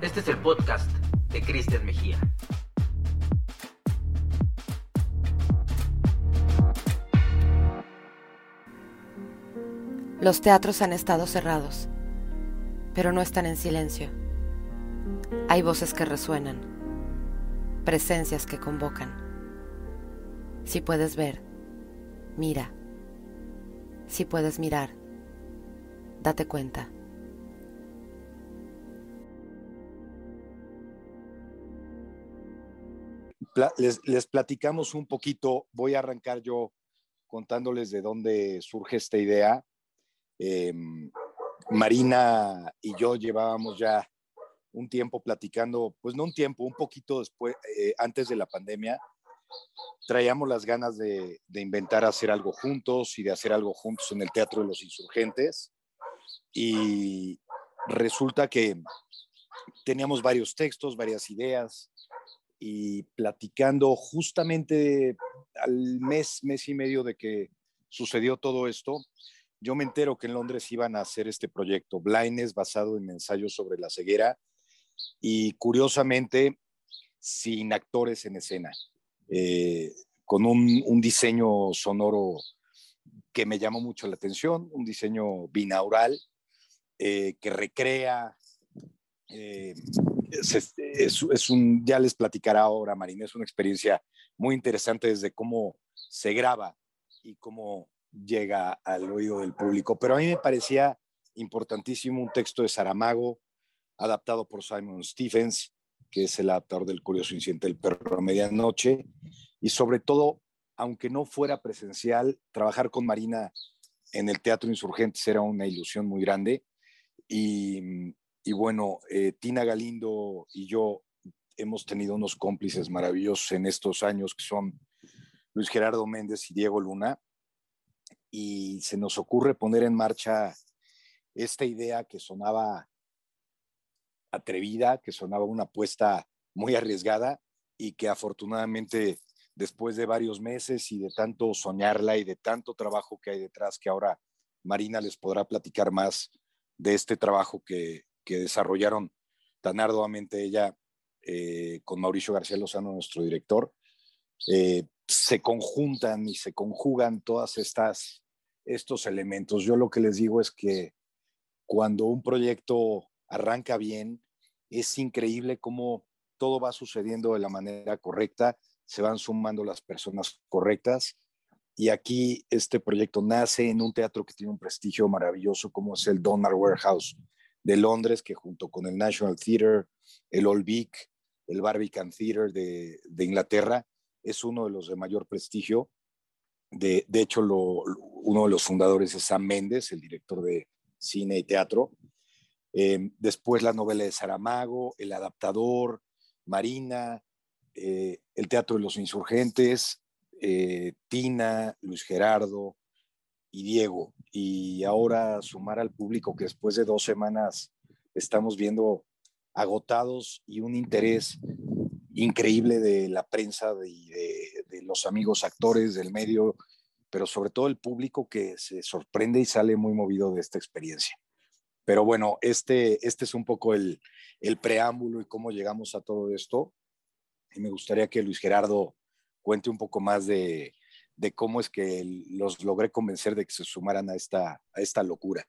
Este es el podcast de Cristian Mejía. Los teatros han estado cerrados, pero no están en silencio. Hay voces que resuenan, presencias que convocan. Si puedes ver, mira. Si puedes mirar, date cuenta. Les, platicamos un poquito, voy a arrancar yo contándoles de dónde surge esta idea. Em, Marina y yo llevábamos ya un tiempo platicando, pues no un tiempo, un poquito después, eh, antes de la pandemia, traíamos las ganas de, inventar hacer algo juntos y de hacer algo juntos en el Teatro de los Insurgentes. Y resulta que teníamos varios textos, varias ideas, y platicando justamente al mes, mes y medio de que sucedió todo esto, yo me entero que en Londres iban a hacer este proyecto, Blindness, basado en ensayos sobre la ceguera, y curiosamente sin actores en escena. Eh, con un, diseño sonoro que me llamó mucho la atención, un diseño binaural eh, que recrea, eh, es, un, ya les platicará ahora Marina, es una experiencia muy interesante desde cómo se graba y cómo llega al oído del público, pero a mí me parecía importantísimo un texto de Saramago, adaptado por Simon Stephens, que es el adaptador del curioso incidente del perro a medianoche, y sobre todo, aunque no fuera presencial, trabajar con Marina en el Teatro Insurgentes era una ilusión muy grande. Y, bueno, eh, Tina Galindo y yo hemos tenido unos cómplices maravillosos en estos años que son Luis Gerardo Méndez y Diego Luna. Y se nos ocurre poner en marcha esta idea que sonaba atrevida, que sonaba una apuesta muy arriesgada y que afortunadamente después de varios meses y de tanto soñarla y de tanto trabajo que hay detrás, que ahora Marina les podrá platicar más de este trabajo que, desarrollaron tan arduamente ella eh, con Mauricio García Lozano, nuestro director, eh, se conjuntan y se conjugan todas estas estos elementos. Yo lo que les digo es que cuando un proyecto arranca bien, es increíble cómo todo va sucediendo de la manera correcta, se van sumando las personas correctas. Y aquí este proyecto nace en un teatro que tiene un prestigio maravilloso como es el Donner Warehouse de Londres, que junto con el National Theatre, el Old Vic, el Barbican Theatre de, Inglaterra, es uno de los de mayor prestigio. De, hecho, uno de los fundadores es Sam Méndez, el director de cine y teatro. Em, después la novela de Saramago, El adaptador, Marina, eh, El Teatro de los Insurgentes, eh, Tina, Luis Gerardo y Diego. Y ahora sumar al público que después de dos semanas estamos viendo agotados y un interés increíble de la prensa, de, de los amigos actores del medio, pero sobre todo el público que se sorprende y sale muy movido de esta experiencia. Pero bueno, este, este es un poco el, preámbulo y cómo llegamos a todo esto. Y me gustaría que Luis Gerardo cuente un poco más de, cómo es que los logré convencer de que se sumaran a esta, a esta locura.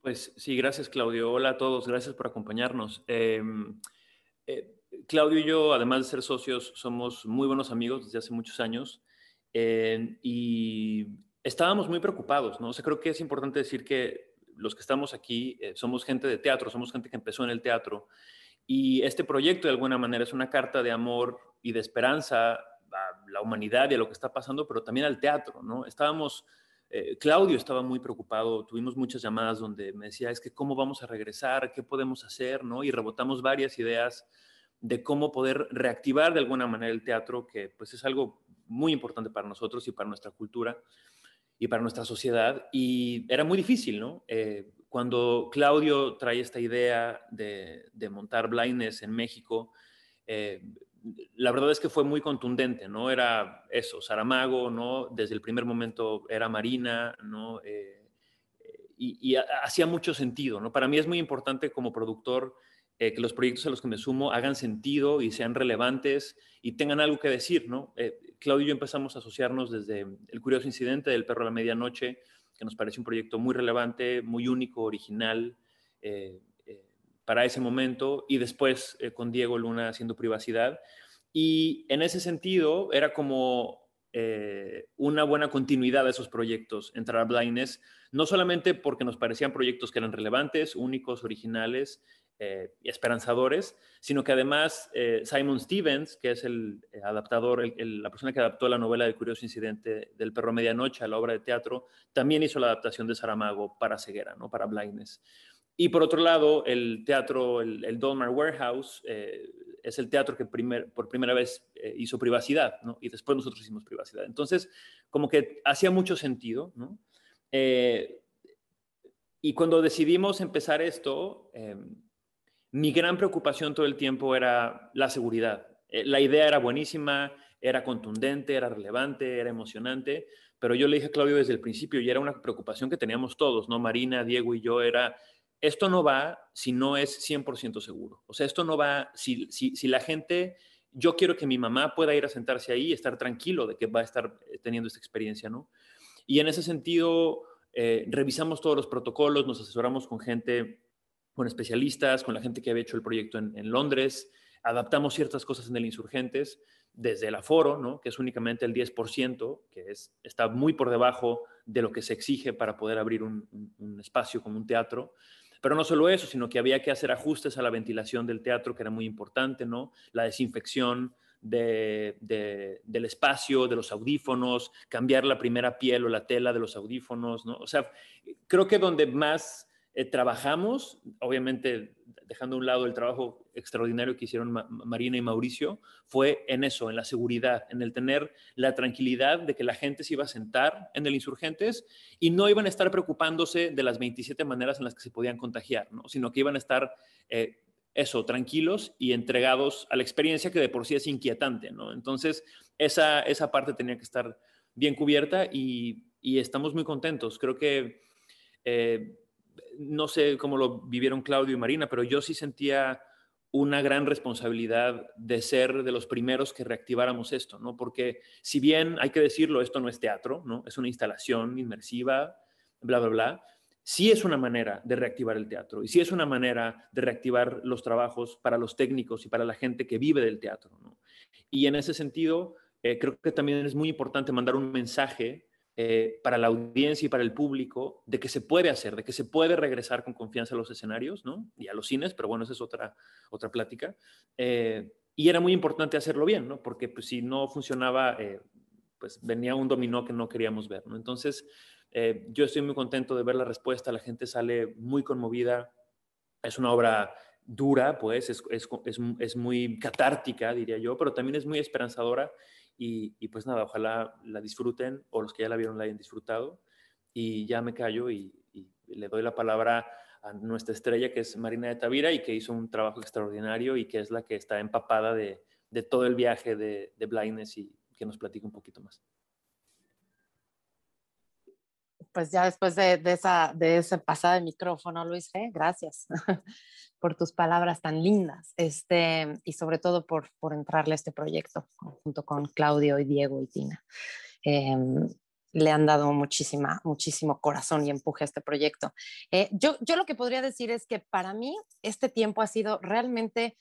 Pues sí, gracias Claudio. Hola a todos, gracias por acompañarnos. Em, eh, Claudio y yo, además de ser socios, somos muy buenos amigos desde hace muchos años eh, y estábamos muy preocupados, ¿no? O sea, creo que es importante decir que los que estamos aquí eh, somos gente de teatro, somos gente que empezó en el teatro y este proyecto de alguna manera es una carta de amor y de esperanza a la humanidad y a lo que está pasando, pero también al teatro, ¿no? Estábamos, eh, Claudio estaba muy preocupado, tuvimos muchas llamadas donde me decía, es que cómo vamos a regresar, qué podemos hacer, ¿no? Y rebotamos varias ideas de cómo poder reactivar de alguna manera el teatro, que pues es algo muy importante para nosotros y para nuestra cultura y para nuestra sociedad. Y era muy difícil, ¿no? Eh, cuando Claudio trae esta idea de, montar Blindness en México, eh, la verdad es que fue muy contundente, ¿no? Era eso, Saramago, ¿no? Desde el primer momento era Marina, ¿no? Eh, y, hacía mucho sentido, ¿no? Para mí es muy importante como productor eh, que los proyectos a los que me sumo hagan sentido y sean relevantes y tengan algo que decir, ¿no? Eh, Claudio y yo empezamos a asociarnos desde el curioso incidente del perro a la medianoche, que nos parece un proyecto muy relevante, muy único, original para ese momento, y después con Diego Luna haciendo privacidad. Y en ese sentido era como eh, una buena continuidad de esos proyectos, entrar a Blindness, no solamente porque nos parecían proyectos que eran relevantes, únicos, originales eh, esperanzadores, sino que además eh, Simon Stevens, que es el adaptador, la persona que adaptó la novela de Curioso Incidente del Perro Medianoche a la obra de teatro, también hizo la adaptación de Saramago para ceguera, ¿no? para Blindness. Y por otro lado, el teatro, el, el Dolmar Warehouse, es el teatro que por primera vez eh, hizo privacidad, ¿no? Y después nosotros hicimos privacidad. Entonces, como que hacía mucho sentido, ¿no? Eh, y cuando decidimos empezar esto, em, mi gran preocupación todo el tiempo era la seguridad. Eh, la idea era buenísima, era contundente, era relevante, era emocionante, pero yo le dije a Claudio desde el principio y era una preocupación que teníamos todos, ¿no? Marina, Diego y yo, era esto no va si no es 100% seguro. O sea, esto no va si, si, la gente, yo quiero que mi mamá pueda ir a sentarse ahí y estar tranquilo de que va a estar eh, teniendo esta experiencia, ¿no? Y en ese sentido, eh, revisamos todos los protocolos, nos asesoramos con gente, con especialistas, con la gente que había hecho el proyecto en, en Londres, adaptamos ciertas cosas en el Insurgentes, desde el aforo, ¿no? que es únicamente el 10%, que es, está muy por debajo de lo que se exige para poder abrir un, un espacio como un teatro. Pero no solo eso, sino que había que hacer ajustes a la ventilación del teatro, que era muy importante, ¿no? La desinfección del espacio, de los audífonos, cambiar la primera piel o la tela de los audífonos, ¿no? O sea, creo que donde más eh, trabajamos, obviamente dejando a un lado el trabajo extraordinario que hicieron Marina y Mauricio, fue en eso, en la seguridad, en el tener la tranquilidad de que la gente se iba a sentar en el Insurgentes y no iban a estar preocupándose de las 27 maneras en las que se podían contagiar, ¿no? sino que iban a estar, eh, eso, tranquilos y entregados a la experiencia que de por sí es inquietante. ¿no? Entonces, esa, esa parte tenía que estar bien cubierta y, y estamos muy contentos. Creo que... Eh, no sé cómo lo vivieron Claudio y Marina, pero yo sí sentía una gran responsabilidad de ser de los primeros que reactiváramos esto, ¿no? Porque si bien hay que decirlo, esto no es teatro, ¿no? Es una instalación inmersiva, bla, bla, bla. Sí es una manera de reactivar el teatro y sí es una manera de reactivar los trabajos para los técnicos y para la gente que vive del teatro, ¿no? Y en ese sentido, eh, creo que también es muy importante mandar un mensaje eh, para la audiencia y para el público de que se puede hacer, de que se puede regresar con confianza a los escenarios ¿no? y a los cines, pero bueno, esa es otra, otra plática. Eh, y era muy importante hacerlo bien, ¿no? porque pues, si no funcionaba, eh, pues venía un dominó que no queríamos ver. ¿no? Entonces, yo estoy muy contento de ver la respuesta, la gente sale muy conmovida, es una obra dura, pues es, es, es, es muy catártica, diría yo, pero también es muy esperanzadora y, pues nada, ojalá la disfruten o los que ya la vieron la hayan disfrutado. Y ya me callo y, le doy la palabra a nuestra estrella que es Marina de Tavira y que hizo un trabajo extraordinario y que es la que está empapada de, todo el viaje de, de Blindness y que nos platique un poquito más pues ya después de, de, esa, de ese pasada de micrófono, Luis, ¿eh? gracias por tus palabras tan lindas este, y sobre todo por, por entrarle a este proyecto junto con Claudio y Diego y Tina. Em, le han dado muchísima, muchísimo corazón y empuje a este proyecto. Eh, yo, yo lo que podría decir es que para mí este tiempo ha sido realmente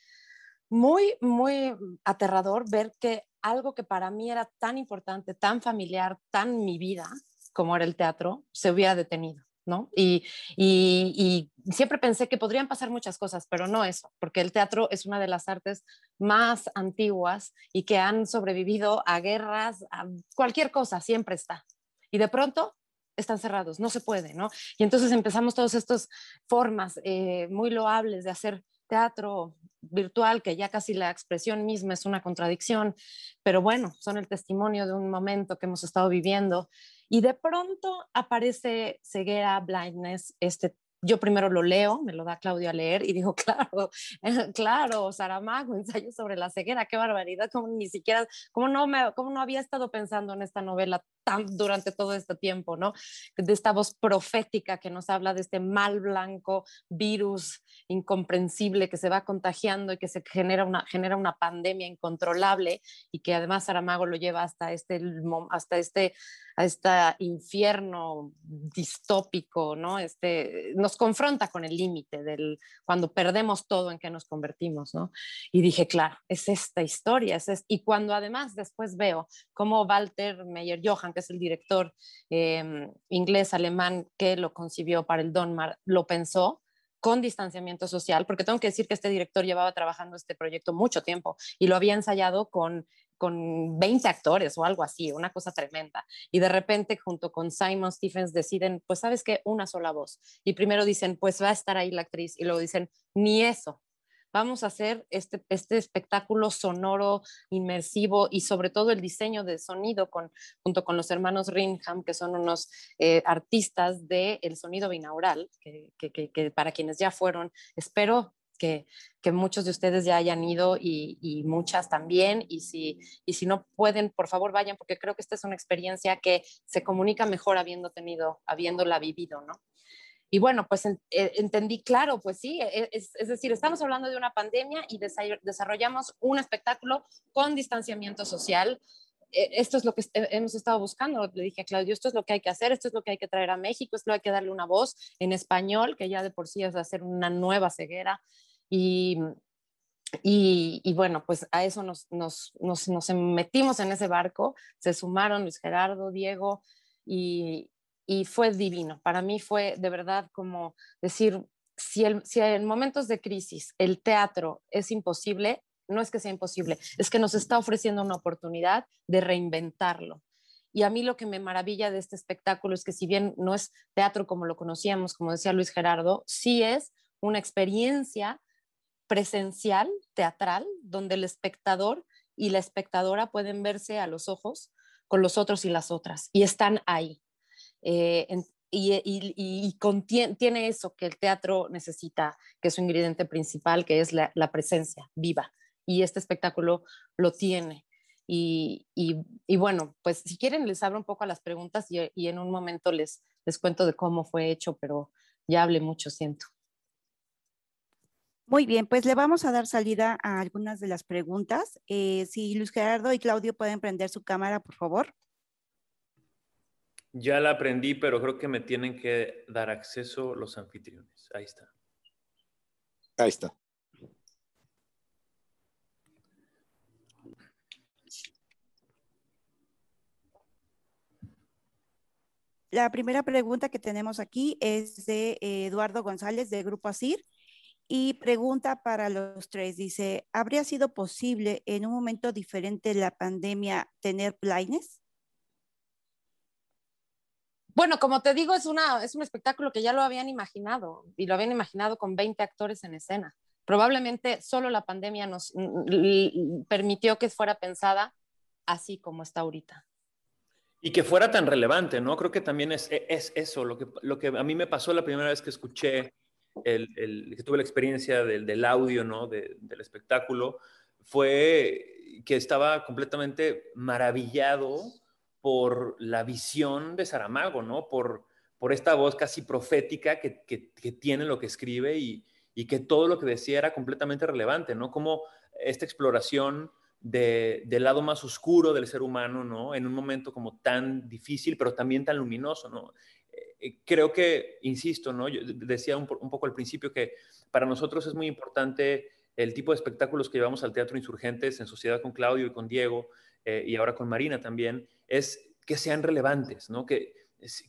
muy, muy aterrador ver que algo que para mí era tan importante, tan familiar, tan mi vida, como era el teatro, se hubiera detenido. ¿no? Y, y, siempre pensé que podrían pasar muchas cosas, pero no eso, porque el teatro es una de las artes más antiguas y que han sobrevivido a guerras, a cualquier cosa, siempre está. Y de pronto están cerrados, no se puede, ¿no? Y entonces empezamos todas estas formas eh, muy loables de hacer teatro virtual, que ya casi la expresión misma es una contradicción, pero bueno, son el testimonio de un momento que hemos estado viviendo y de pronto aparece ceguera, blindness, este yo primero lo leo, me lo da Claudio a leer y digo, claro, claro, Saramago, ensayo sobre la ceguera, qué barbaridad, como ni siquiera, como no, me, como no había estado pensando en esta novela tan, durante todo este tiempo, ¿no? De esta voz profética que nos habla de este mal blanco, virus incomprensible que se va contagiando y que se genera una, genera una pandemia incontrolable y que además Saramago lo lleva hasta este, hasta este a infierno distópico, ¿no? Este, nos confronta con el límite del cuando perdemos todo en que nos convertimos, ¿no? Y dije, claro, es esta historia, es, y cuando además después veo cómo Walter Meyer Johann, que es el director em, inglés-alemán que lo concibió para el Donmar, lo pensó, con distanciamiento social, porque tengo que decir que este director llevaba trabajando este proyecto mucho tiempo y lo había ensayado con con 20 actores o algo así, una cosa tremenda. Y de repente junto con Simon Stephens deciden, pues sabes qué, una sola voz. Y primero dicen, pues va a estar ahí la actriz. Y luego dicen, ni eso. Vamos a hacer este, este espectáculo sonoro, inmersivo y sobre todo el diseño de sonido con, junto con los hermanos Ringham, que son unos eh, artistas del el sonido binaural, que, que, que para quienes ya fueron, espero que, muchos de ustedes ya hayan ido y, muchas también. Y si, y si no pueden, por favor vayan, porque creo que esta es una experiencia que se comunica mejor habiendo tenido, habiéndola vivido, ¿no? Y bueno, pues eh, entendí claro, pues sí, e, es, es, decir, estamos hablando de una pandemia y desarrollamos un espectáculo con distanciamiento social. E, esto es lo que hemos estado buscando. Le dije a Claudio, esto es lo que hay que hacer, esto es lo que hay que traer a México, esto hay que darle una voz en español, que ya de por sí es hacer una nueva ceguera. Y, y, bueno, pues a eso nos, nos, nos, nos, metimos en ese barco, se sumaron Luis Gerardo, Diego, y, y, fue divino. Para mí fue de verdad como decir, si, el, si en momentos de crisis el teatro es imposible, no es que sea imposible, es que nos está ofreciendo una oportunidad de reinventarlo. Y a mí lo que me maravilla de este espectáculo es que si bien no es teatro como lo conocíamos, como decía Luis Gerardo, sí es una experiencia presencial, teatral, donde el espectador y la espectadora pueden verse a los ojos con los otros y las otras, y están ahí. Eh, y, tiene eso que el teatro necesita, que es su ingrediente principal, que es la, presencia viva. Y este espectáculo lo tiene. Y, bueno, pues si quieren les abro un poco a las preguntas y, en un momento les, les cuento de cómo fue hecho, pero ya hablé mucho, siento. Muy bien, pues le vamos a dar salida a algunas de las preguntas. Eh, si Luis Gerardo y Claudio pueden prender su cámara, por favor. Ya la aprendí, pero creo que me tienen que dar acceso los anfitriones. Ahí está. Ahí está. La primera pregunta que tenemos aquí es de eh, Eduardo González de Grupo ASIR. Y pregunta para los tres, dice, ¿habría sido posible en un momento diferente de la pandemia tener blindness? Bueno, como te digo, es, una, es un espectáculo que ya lo habían imaginado y lo habían imaginado con 20 actores en escena. Probablemente solo la pandemia nos permitió que fuera pensada así como está ahorita. Y que fuera tan relevante, ¿no? Creo que también es, es eso, lo que, lo que a mí me pasó la primera vez que escuché el, que tuve la experiencia del, del audio, ¿no? del espectáculo, fue que estaba completamente maravillado por la visión de Saramago, ¿no? Por, por esta voz casi profética que, que, tiene lo que escribe y, y, que todo lo que decía era completamente relevante, ¿no? Como esta exploración de, del lado más oscuro del ser humano, ¿no? En un momento como tan difícil, pero también tan luminoso, ¿no? Eh, creo que, insisto, ¿no? Yo decía un, poco al principio que para nosotros es muy importante el tipo de espectáculos que llevamos al Teatro Insurgentes en sociedad con Claudio y con Diego eh, y ahora con Marina también, es que sean relevantes, ¿no? Que,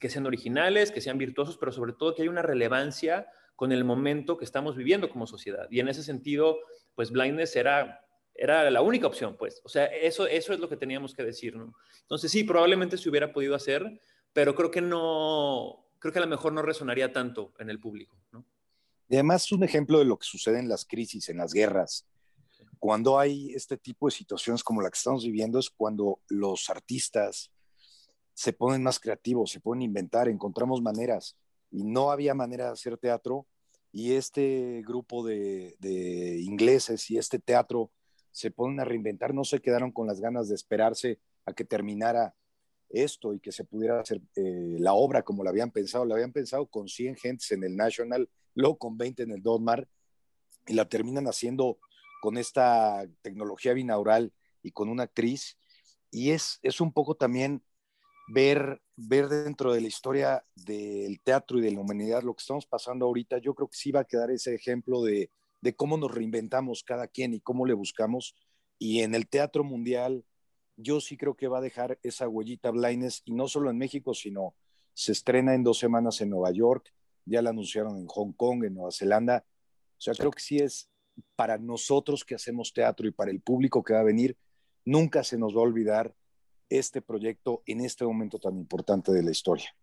que sean originales, que sean virtuosos, pero sobre todo que haya una relevancia con el momento que estamos viviendo como sociedad. Y en ese sentido, pues Blindness era, era la única opción, pues. O sea, eso, eso es lo que teníamos que decir, ¿no? Entonces sí, probablemente se hubiera podido hacer, pero creo que no, creo que a lo mejor no resonaría tanto en el público. Y además es un ejemplo de lo que sucede en las crisis, en las guerras. Cuando hay este tipo de situaciones como la que estamos viviendo es cuando los artistas se ponen más creativos, se pueden inventar, encontramos maneras y no había manera de hacer teatro y este grupo de, ingleses y este teatro se ponen a reinventar, no se quedaron con las ganas de esperarse a que terminara esto y que se pudiera hacer eh, la obra como la habían pensado. La habían pensado con 100 gentes en el National, luego con 20 en el Donmar, y la terminan haciendo con esta tecnología binaural y con una actriz. Y es, es un poco también ver, ver dentro de la historia del teatro y de la humanidad lo que estamos pasando ahorita. Yo creo que sí va a quedar ese ejemplo de, de cómo nos reinventamos cada quien y cómo le buscamos. Y en el teatro mundial, yo sí creo que va a dejar esa huellita Blindness, y no solo en México, sino se estrena en dos semanas en Nueva York, ya la anunciaron en Hong Kong, en Nueva Zelanda. O sea, creo que sí es para nosotros que hacemos teatro y para el público que va a venir, nunca se nos va a olvidar este proyecto en este momento tan importante de la historia.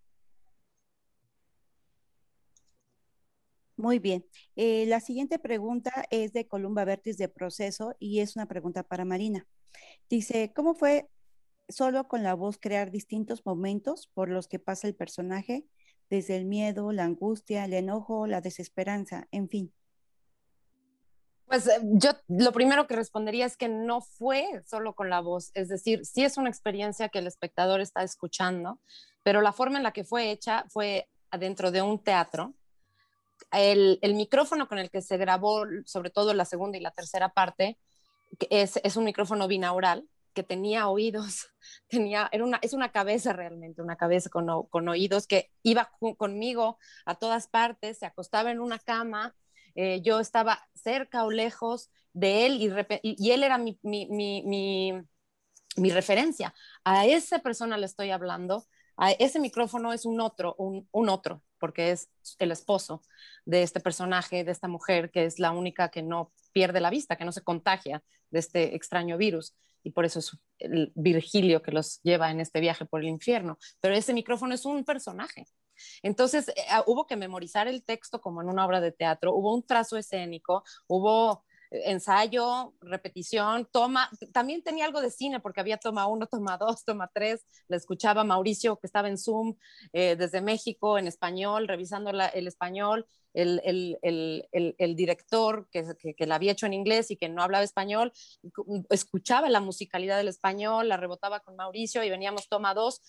Muy bien. Eh, la siguiente pregunta es de Columba Vertis de Proceso y es una pregunta para Marina. Dice, ¿cómo fue solo con la voz crear distintos momentos por los que pasa el personaje, desde el miedo, la angustia, el enojo, la desesperanza, en fin? Pues eh, yo lo primero que respondería es que no fue solo con la voz, es decir, sí es una experiencia que el espectador está escuchando, pero la forma en la que fue hecha fue adentro de un teatro. El, el micrófono con el que se grabó, sobre todo la segunda y la tercera parte, es, es un micrófono binaural que tenía oídos, tenía, era una, es una cabeza realmente, una cabeza con, con oídos que iba conmigo a todas partes, se acostaba en una cama, eh, yo estaba cerca o lejos de él y, y, él era mi, mi, mi, mi, referencia. A esa persona le estoy hablando, a ese micrófono es un otro, un, un otro, porque es el esposo de este personaje, de esta mujer, que es la única que no pierde la vista, que no se contagia de este extraño virus. Y por eso es el Virgilio que los lleva en este viaje por el infierno. Pero ese micrófono es un personaje. Entonces, eh, ah, hubo que memorizar el texto como en una obra de teatro, hubo un trazo escénico, hubo ensayo, repetición, toma, también tenía algo de cine porque había toma uno, toma dos, toma tres, le escuchaba Mauricio que estaba en Zoom eh, desde México en español, revisando el español, el, director que, que, la había hecho en inglés y que no hablaba español, escuchaba la musicalidad del español, la rebotaba con Mauricio y veníamos toma dos.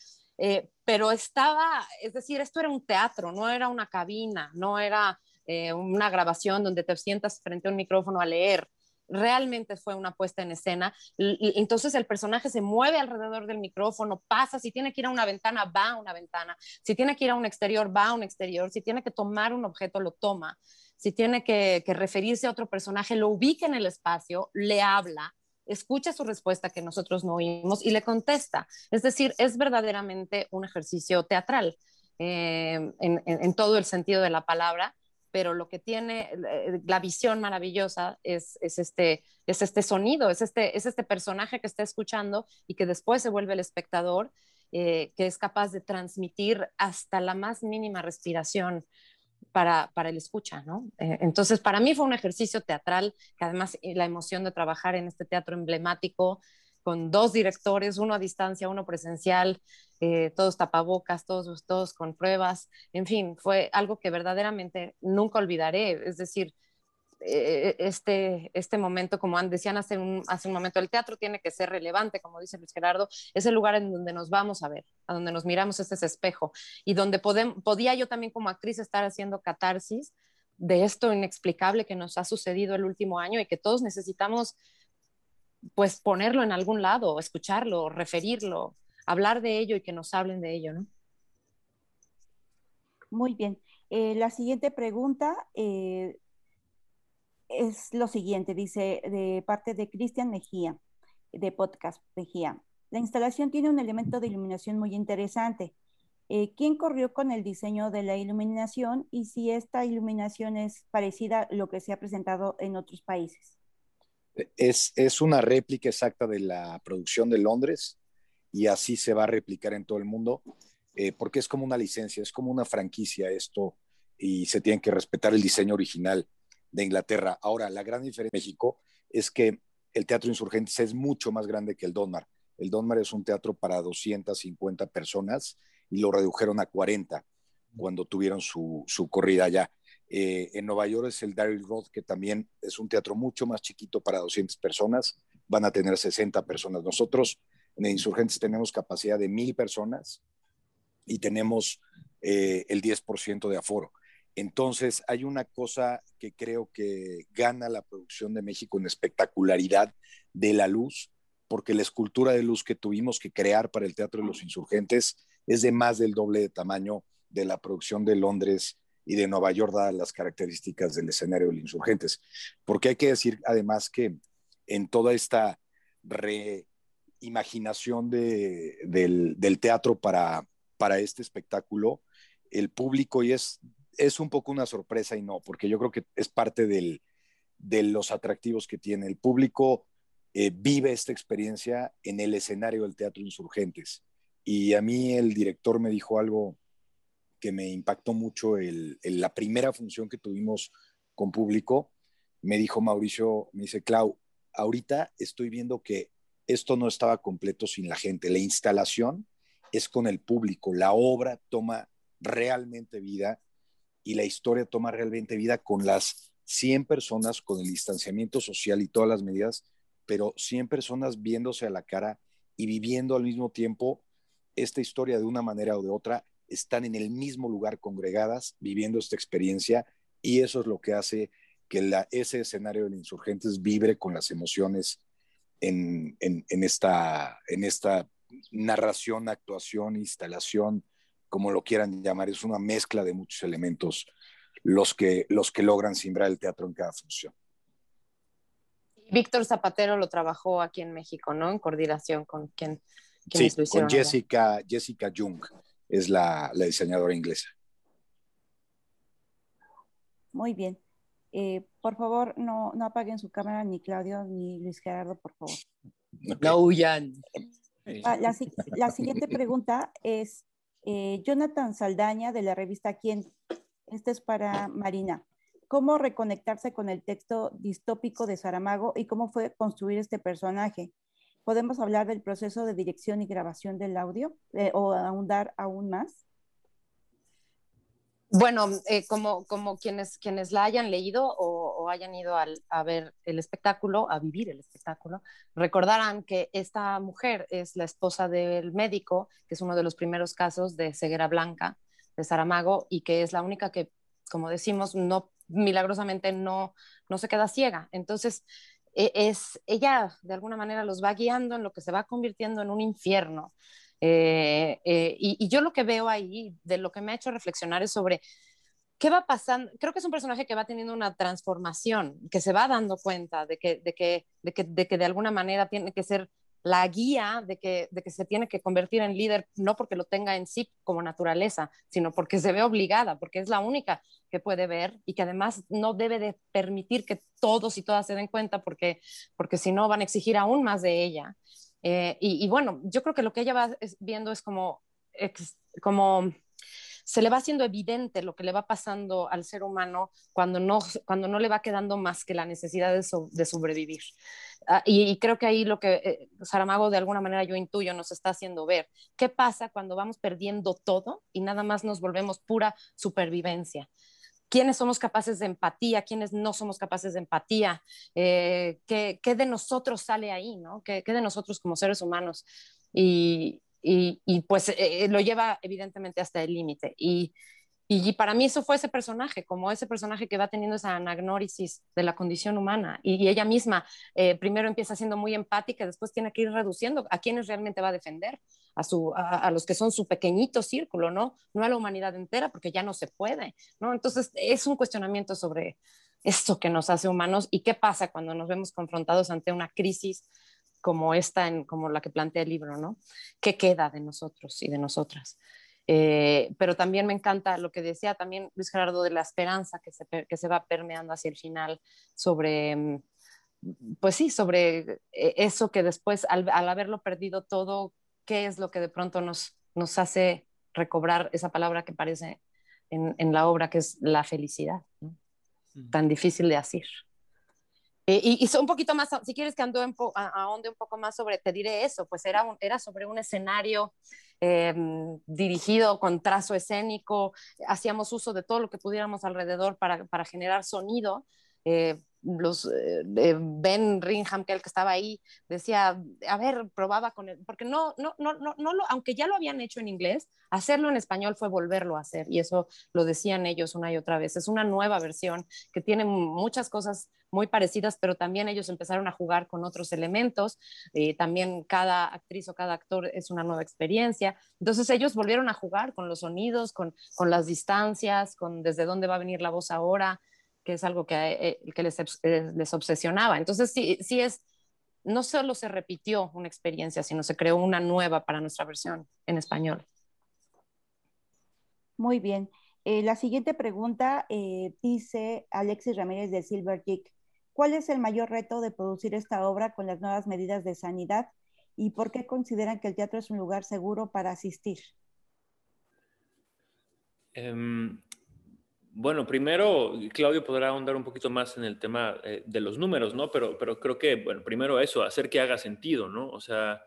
Eh, pero estaba, es decir, esto era un teatro, no era una cabina, no era eh, una grabación donde te sientas frente a un micrófono a leer. Realmente fue una puesta en escena. Y, entonces el personaje se mueve alrededor del micrófono, pasa, si tiene que ir a una ventana, va a una ventana, si tiene que ir a un exterior, va a un exterior, si tiene que tomar un objeto, lo toma, si tiene que, referirse a otro personaje, lo ubica en el espacio, le habla, escucha su respuesta que nosotros no oímos y le contesta. Es decir, es verdaderamente un ejercicio teatral eh, en, todo el sentido de la palabra pero lo que tiene eh, la visión maravillosa es, este, es este sonido, es este, es este personaje que está escuchando y que después se vuelve el espectador, eh, que es capaz de transmitir hasta la más mínima respiración para, para el escucha, ¿no? Eh, entonces, para mí fue un ejercicio teatral, que además la emoción de trabajar en este teatro emblemático, con dos directores, uno a distancia, uno presencial, eh, todos tapabocas, todos, todos con pruebas, en fin, fue algo que verdaderamente nunca olvidaré. Es decir, eh, este, este momento, como decían hace un, hace un momento, el teatro tiene que ser relevante, como dice Luis Gerardo, es el lugar en donde nos vamos a ver, a donde nos miramos este espejo y donde podía yo también como actriz estar haciendo catarsis de esto inexplicable que nos ha sucedido el último año y que todos necesitamos pues ponerlo en algún lado, escucharlo, referirlo, hablar de ello y que nos hablen de ello, ¿no? Muy bien. Eh, la siguiente pregunta eh, es lo siguiente, dice de parte de Cristian Mejía, de Podcast Mejía. La instalación tiene un elemento de iluminación muy interesante. Eh, ¿Quién corrió con el diseño de la iluminación y si esta iluminación es parecida a lo que se ha presentado en otros países? Es, una réplica exacta de la producción de Londres y así se va a replicar en todo el mundo, eh, porque es como una licencia, es como una franquicia esto y se tiene que respetar el diseño original de Inglaterra. Ahora, la gran diferencia en México es que el Teatro Insurgentes es mucho más grande que el Donmar. El Donmar es un teatro para 250 personas y lo redujeron a 40. cuando tuvieron su, su corrida allá. Eh, en Nueva York es el Daryl Roth, que también es un teatro mucho más chiquito para 200 personas, van a tener 60 personas. Nosotros en Insurgentes tenemos capacidad de mil personas y tenemos eh, el 10% de aforo. Entonces, hay una cosa que creo que gana la producción de México en espectacularidad de la luz, porque la escultura de luz que tuvimos que crear para el Teatro de los Insurgentes es de más del doble de tamaño de la producción de Londres y de Nueva York, dadas las características del escenario de Insurgentes. Porque hay que decir además que en toda esta reimaginación de, del, del, teatro para, para este espectáculo, el público, y es es un poco una sorpresa y no, porque yo creo que es parte del, de los atractivos que tiene. El público eh, vive esta experiencia en el escenario del Teatro Insurgentes. Y a mí el director me dijo algo que me impactó mucho en la primera función que tuvimos con público. Me dijo Mauricio, me dice, Clau, ahorita estoy viendo que esto no estaba completo sin la gente. La instalación es con el público, la obra toma realmente vida y la historia toma realmente vida con las 100 personas, con el distanciamiento social y todas las medidas, pero 100 personas viéndose a la cara y viviendo al mismo tiempo esta historia de una manera o de otra, están en el mismo lugar congregadas, viviendo esta experiencia, y eso es lo que hace que la, ese escenario de insurgentes vibre con las emociones en, en, en, esta, en esta narración, actuación, instalación, como lo quieran llamar, es una mezcla de muchos elementos los que, los que logran simbrar el teatro en cada función. Víctor Zapatero lo trabajó aquí en México, ¿no? En coordinación con quien, sí, con Jessica, Jessica Jung, es la, la, diseñadora inglesa. Muy bien. Eh, por favor, no, no apaguen su cámara ni Claudio ni Luis Gerardo, por favor. No huyan. Ah, la, la, siguiente pregunta es, eh, Jonathan Saldaña de la revista Quién. Este es para Marina. ¿Cómo reconectarse con el texto distópico de Saramago y cómo fue construir este personaje? ¿Podemos hablar del proceso de dirección y grabación del audio eh, o ahondar aún más? Bueno, eh, como, como quienes, quienes la hayan leído o, hayan ido a ver el espectáculo, a vivir el espectáculo, recordarán que esta mujer es la esposa del médico, que es uno de los primeros casos de ceguera blanca de Saramago y que es la única que, como decimos, no milagrosamente no, no se queda ciega. Entonces, es, ella de alguna manera los va guiando en lo que se va convirtiendo en un infierno eh, eh, y, yo lo que veo ahí, de lo que me ha hecho reflexionar es sobre qué va pasando. Creo que es un personaje que va teniendo una transformación, que se va dando cuenta de que de, que, de, que, de, que de alguna manera tiene que ser la guía de que, de que se tiene que convertir en líder, no porque lo tenga en sí como naturaleza, sino porque se ve obligada, porque es la única que puede ver y que además no debe de permitir que todos y todas se den cuenta porque, porque si no van a exigir aún más de ella. Eh, y, bueno, yo creo que lo que ella va viendo es como, como se le va haciendo evidente lo que le va pasando al ser humano cuando no, cuando no le va quedando más que la necesidad de, sobrevivir. Ah, y, creo que ahí lo que eh, Saramago de alguna manera yo intuyo nos está haciendo ver. ¿Qué pasa cuando vamos perdiendo todo y nada más nos volvemos pura supervivencia? quiénes somos capaces de empatía, quiénes no somos capaces de empatía, eh, ¿qué, de nosotros sale ahí, ¿no? ¿Qué, de nosotros como seres humanos? Y, pues eh, lo lleva evidentemente hasta el límite. Y, y para mí eso fue ese personaje, como ese personaje que va teniendo esa anagnórisis de la condición humana. Y, ella misma eh, primero empieza siendo muy empática, después tiene que ir reduciendo a quienes realmente va a defender, a, su, a, los que son su pequeñito círculo, ¿no? No a la humanidad entera, porque ya no se puede, ¿no? Entonces es un cuestionamiento sobre esto que nos hace humanos y qué pasa cuando nos vemos confrontados ante una crisis como esta, en, como la que plantea el libro, ¿no? ¿Qué queda de nosotros y de nosotras? Eh, pero también me encanta lo que decía también Luis Gerardo de la esperanza que se, que se va permeando hacia el final sobre, mm, pues sí, sobre eh, eso que después, al, haberlo perdido todo, ¿qué es lo que de pronto nos, nos hace recobrar esa palabra que aparece en, en la obra, que es la felicidad, tan difícil de decir. Eh, y, y un poquito más, si quieres que ando ahonde un poco más sobre, te diré eso, pues era, era sobre un escenario em, dirigido con trazo escénico, hacíamos uso de todo lo que pudiéramos alrededor para, para generar sonido. Eh, los eh, Ben Ringham, que el que estaba ahí, decía, a ver, probaba con él, porque no, no, no, no, no lo, aunque ya lo habían hecho en inglés, hacerlo en español fue volverlo a hacer, y eso lo decían ellos una y otra vez. Es una nueva versión que tiene muchas cosas muy parecidas, pero también ellos empezaron a jugar con otros elementos, eh, también cada actriz o cada actor es una nueva experiencia, entonces ellos volvieron a jugar con los sonidos, con, con las distancias, con desde dónde va a venir la voz ahora, que es algo que, eh, que les, eh, les, obsesionaba. Entonces, sí, sí es, no solo se repitió una experiencia, sino se creó una nueva para nuestra versión en español. Muy bien. Eh, la siguiente pregunta dice Alexis Ramírez de Silver ¿Cuál es el mayor reto de producir esta obra con las nuevas medidas de sanidad y por qué consideran que el teatro es un lugar seguro para asistir? Um, bueno, primero, Claudio podrá ahondar un poquito más en el tema eh, de los números, ¿no? Pero, pero creo que, bueno, primero eso, hacer que haga sentido, ¿no? O sea,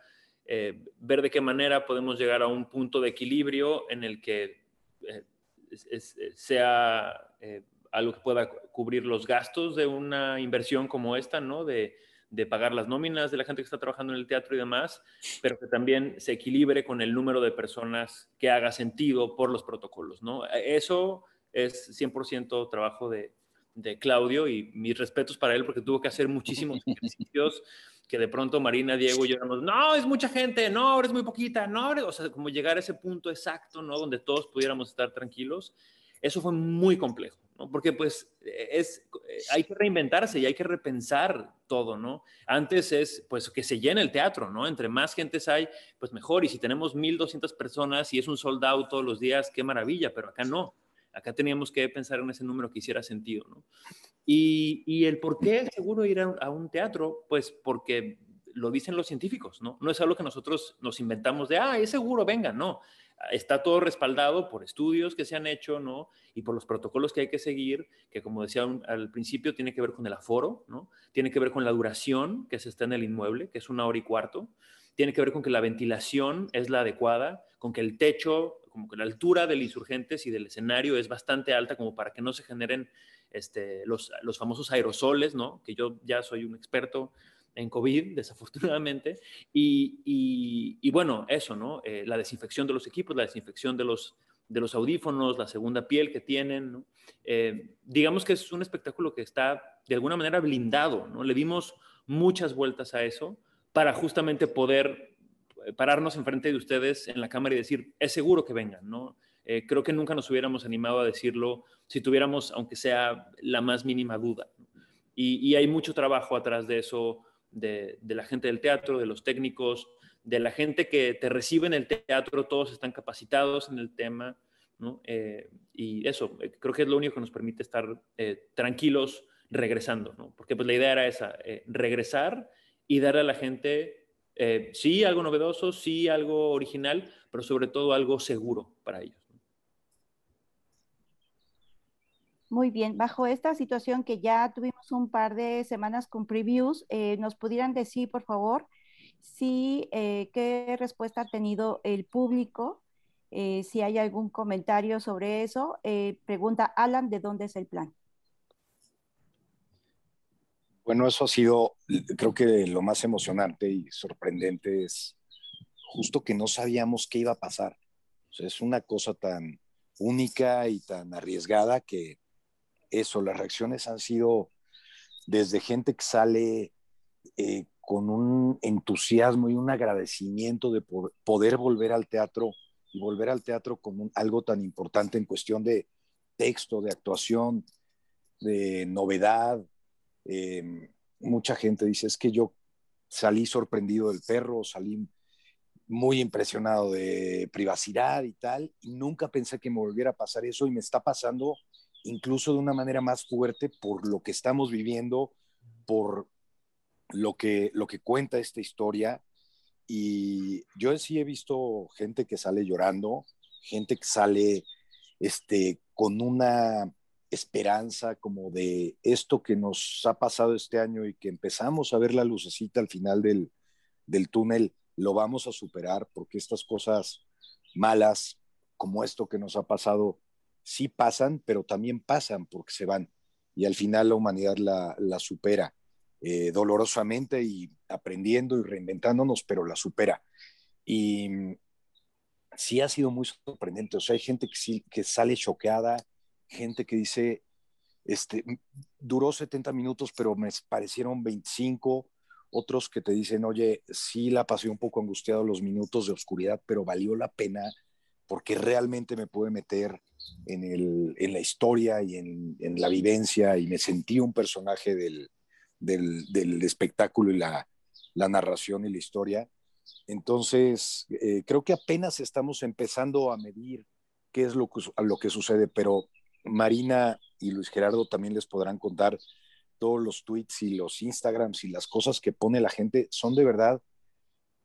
eh, ver de qué manera podemos llegar a un punto de equilibrio en el que eh, sea algo que pueda cubrir los gastos de una inversión como esta, ¿no? De, de pagar las nóminas de la gente que está trabajando en el teatro y demás, pero que también se equilibre con el número de personas que haga sentido por los protocolos, ¿no? Eso es 100% trabajo de, de, Claudio y mis respetos para él porque tuvo que hacer muchísimos ejercicios que de pronto Marina, Diego y yo éramos, no, es mucha gente, no, ahora es muy poquita, no, o sea, como llegar a ese punto exacto, ¿no? Donde todos pudiéramos estar tranquilos. Eso fue muy complejo, ¿no? Porque pues es, hay que reinventarse y hay que repensar todo, ¿no? Antes es, pues, que se llene el teatro, ¿no? Entre más gentes hay, pues mejor. Y si tenemos 1.200 personas y es un soldado todos los días, qué maravilla, pero acá no Acá teníamos que pensar en ese número que hiciera sentido, ¿no? Y, el por qué seguro ir a, un teatro, pues porque lo dicen los científicos, ¿no? No es algo que nosotros nos inventamos de, ah, es seguro, venga, no. Está todo respaldado por estudios que se han hecho, ¿no? Y por los protocolos que hay que seguir, que como decía al principio, tiene que ver con el aforo, ¿no? Tiene que ver con la duración que se está en el inmueble, que es una hora y cuarto. Tiene que ver con que la ventilación es la adecuada, con que el techo como que la altura del insurgentes y del escenario es bastante alta como para que no se generen este, los, los famosos aerosoles, ¿no? Que yo ya soy un experto en COVID, desafortunadamente. Y, y, bueno, eso, ¿no? Eh, la desinfección de los equipos, la desinfección de los, de los audífonos, la segunda piel que tienen, ¿no? Eh, digamos que es un espectáculo que está de alguna manera blindado, ¿no? Le dimos muchas vueltas a eso para justamente poder pararnos enfrente de ustedes en la cámara y decir, es seguro que vengan, ¿no? Eh, creo que nunca nos hubiéramos animado a decirlo si tuviéramos, aunque sea la más mínima duda. Y, hay mucho trabajo atrás de eso, de, la gente del teatro, de los técnicos, de la gente que te recibe en el teatro, todos están capacitados en el tema, ¿no? Eh, y eso, eh, creo que es lo único que nos permite estar tranquilos regresando, ¿no? Porque pues la idea era esa, regresar y darle a la gente eh, sí, algo novedoso, sí, algo original, pero sobre todo algo seguro para ellos. Muy bien, bajo esta situación que ya tuvimos un par de semanas con previews, eh, ¿nos pudieran decir, por favor, si eh, qué respuesta ha tenido el público? si hay algún comentario sobre eso. pregunta Alan, ¿de dónde es el plan? Bueno, eso ha sido, creo que lo más emocionante y sorprendente es justo que no sabíamos qué iba a pasar. O sea, es una cosa tan única y tan arriesgada que eso, las reacciones han sido desde gente que sale eh, con un entusiasmo y un agradecimiento de poder volver al teatro y volver al teatro como algo tan importante en cuestión de texto, de actuación, de novedad, Em, mucha gente dice, es que yo salí sorprendido del perro, salí muy impresionado de privacidad y tal, y nunca pensé que me volviera a pasar eso y me está pasando incluso de una manera más fuerte por lo que estamos viviendo, por lo que, lo que cuenta esta historia. Y yo sí he visto gente que sale llorando, gente que sale este, con una esperanza, como de esto que nos ha pasado este año y que empezamos a ver la lucecita al final del, del túnel, lo vamos a superar porque estas cosas malas como esto que nos ha pasado sí pasan, pero también pasan porque se van y al final la humanidad la, la supera eh, dolorosamente y aprendiendo y reinventándonos, pero la supera. Y sí ha sido muy sorprendente. O sea, hay gente que, sí, que sale choqueada, gente que dice, este, duró 70 minutos, pero me parecieron 25. Otros que te dicen, oye, sí la pasé un poco angustiado los minutos de oscuridad, pero valió la pena porque realmente me pude meter en, el, en la historia y en, en, la vivencia y me sentí un personaje del, del, del espectáculo y la, la, narración y la historia. Entonces, eh, creo que apenas estamos empezando a medir qué es lo que, lo que sucede, pero Marina y Luis Gerardo también les podrán contar todos los tweets y los Instagrams y las cosas que pone la gente, son de verdad,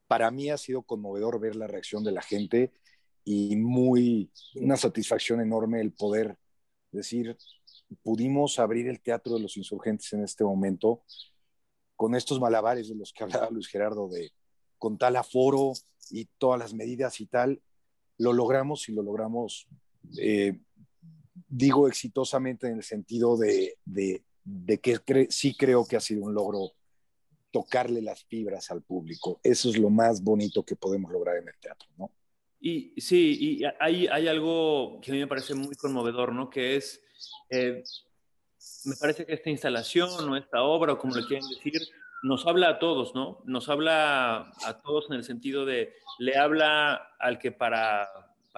para mí ha sido conmovedor ver la reacción de la gente y muy, una satisfacción enorme el poder decir, pudimos abrir el Teatro de los Insurgentes en este momento con estos malabares de los que hablaba Luis Gerardo, de con tal aforo y todas las medidas y tal, lo logramos y lo logramos, eh, digo exitosamente en el sentido de, de, de que sí creo que ha sido un logro tocarle las fibras al público. Eso es lo más bonito que podemos lograr en el teatro, ¿no? Y sí, y hay, hay algo que a mí me parece muy conmovedor, ¿no? Que es, eh, me parece que esta instalación o esta obra, o como le quieren decir, nos habla a todos, ¿no? Nos habla a todos en el sentido de, le habla al que para,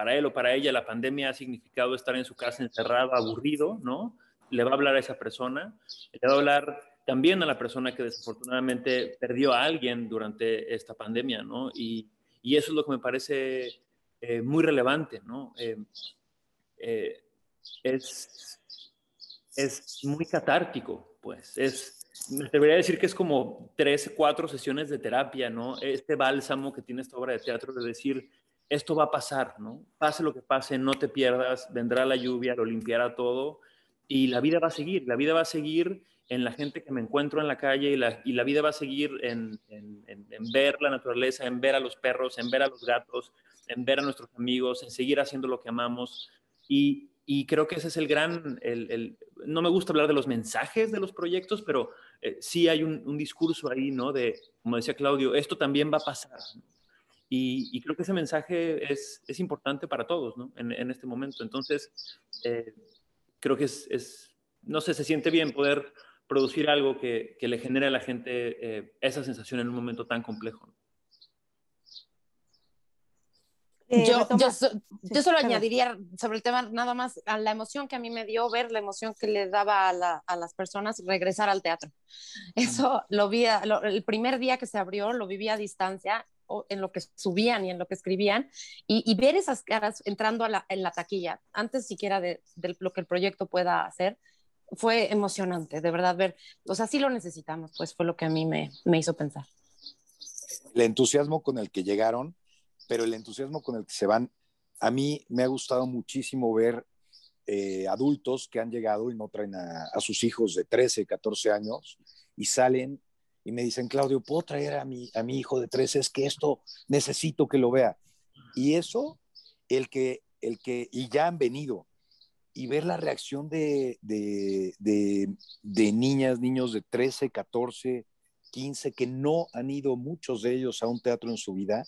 para él o para ella la pandemia ha significado estar en su casa encerrado, aburrido, ¿no? Le va a hablar a esa persona, le va a hablar también a la persona que desafortunadamente perdió a alguien durante esta pandemia, ¿no? Y, eso es lo que me parece eh, muy relevante, ¿no? Eh, eh, es, es muy catártico, pues, es, me debería decir que es como tres, cuatro sesiones de terapia, ¿no? Este bálsamo que tiene esta obra de teatro de decir, esto va a pasar, ¿no? Pase lo que pase, no te pierdas, vendrá la lluvia, lo limpiará todo y la vida va a seguir, la vida va a seguir en la gente que me encuentro en la calle y la, y la vida va a seguir en, en, ver la naturaleza, en ver a los perros, en ver a los gatos, en ver a nuestros amigos, en seguir haciendo lo que amamos. Y, y creo que ese es el gran, el, el, no me gusta hablar de los mensajes de los proyectos, pero eh, sí hay un, un, discurso ahí, ¿no? De, como decía Claudio, esto también va a pasar. Y, y creo que ese mensaje es, es importante para todos, ¿no? En, en este momento. Entonces, eh, creo que es, es, no sé, se siente bien poder producir algo que, que le genere a la gente eh, esa sensación en un momento tan complejo. Eh, yo, yo, yo, solo añadiría sobre el tema nada más a la emoción que a mí me dio ver la emoción que le daba a, la, a las personas regresar al teatro. Eso lo vi, lo, el primer día que se abrió lo viví a distancia en lo que subían y en lo que escribían y, ver esas caras entrando en la taquilla antes siquiera de, lo que el proyecto pueda hacer fue emocionante, de verdad ver, o sea, sí lo necesitamos, pues fue lo que a mí me, me hizo pensar. El entusiasmo con el que llegaron, pero el entusiasmo con el que se van, a mí me ha gustado muchísimo ver eh, adultos que han llegado y no traen a, a, sus hijos de 13, 14 años y salen y me dicen, Claudio, ¿puedo traer a mi, a mi hijo de 13? Es que esto necesito que lo vea. Y eso, el que, el que, y ya han venido, y ver la reacción de, de, de, de, niñas, niños de 13, 14, 15, que no han ido muchos de ellos a un teatro en su vida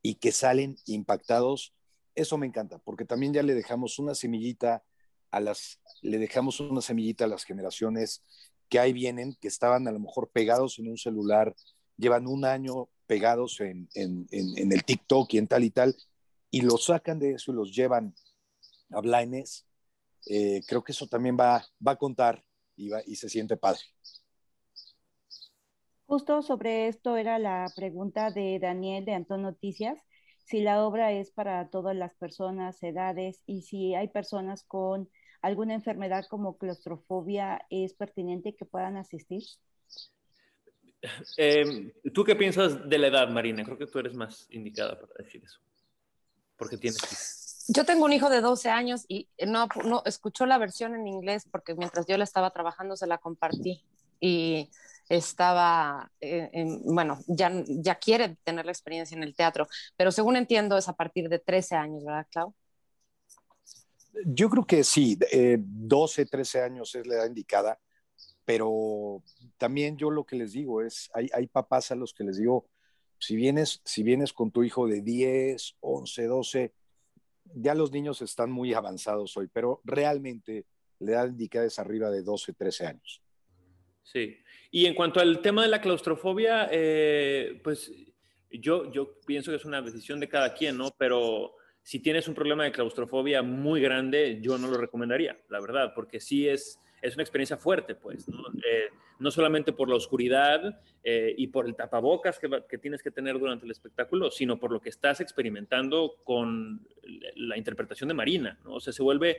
y que salen impactados, eso me encanta, porque también ya le dejamos una semillita a las, le dejamos una semillita a las generaciones que ahí vienen, que estaban a lo mejor pegados en un celular, llevan un año pegados en, en, en, en el TikTok y en tal y tal, y los sacan de eso y los llevan a Blindness eh, creo que eso también va, va a contar y, va, y se siente padre. Justo sobre esto era la pregunta de Daniel de Antón Noticias, si la obra es para todas las personas, edades, y si hay personas con alguna enfermedad como claustrofobia, ¿es pertinente que puedan asistir? Eh, ¿Tú qué piensas de la edad, Marina? Creo que tú eres más indicada para decir eso. Porque tienes Yo tengo un hijo de 12 años y no, no escuchó la versión en inglés porque mientras yo la estaba trabajando se la compartí y estaba, eh, bueno, ya, ya quiere tener la experiencia en el teatro, pero según entiendo es a partir de 13 años, ¿verdad, Clau? Yo creo que sí, 12, 13 años es la edad indicada, pero también yo lo que les digo es, hay, hay papás a los que les digo, si vienes, si vienes con tu hijo de 10, 11, 12, ya los niños están muy avanzados hoy, pero realmente la edad indicada es arriba de 12, 13 años. Sí, y en cuanto al tema de la claustrofobia, eh, pues yo, yo pienso que es una decisión de cada quien, ¿no? Pero si tienes un problema de claustrofobia muy grande, yo no lo recomendaría, la verdad, porque sí es, es una experiencia fuerte, pues, ¿no? Eh, no solamente por la oscuridad eh, y por el tapabocas que, que, tienes que tener durante el espectáculo, sino por lo que estás experimentando con la interpretación de Marina, ¿no? O sea, se vuelve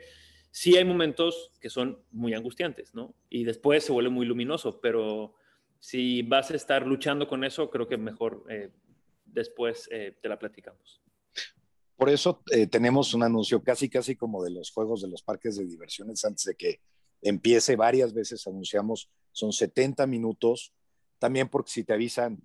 Sí hay momentos que son muy angustiantes, ¿no? Y después se vuelve muy luminoso, pero si vas a estar luchando con eso, creo que mejor eh, después eh, te la platicamos. Por eso eh, tenemos un anuncio casi, casi como de los juegos de los parques de diversiones antes de que empiece. Varias veces anunciamos, son 70 minutos, también porque si te avisan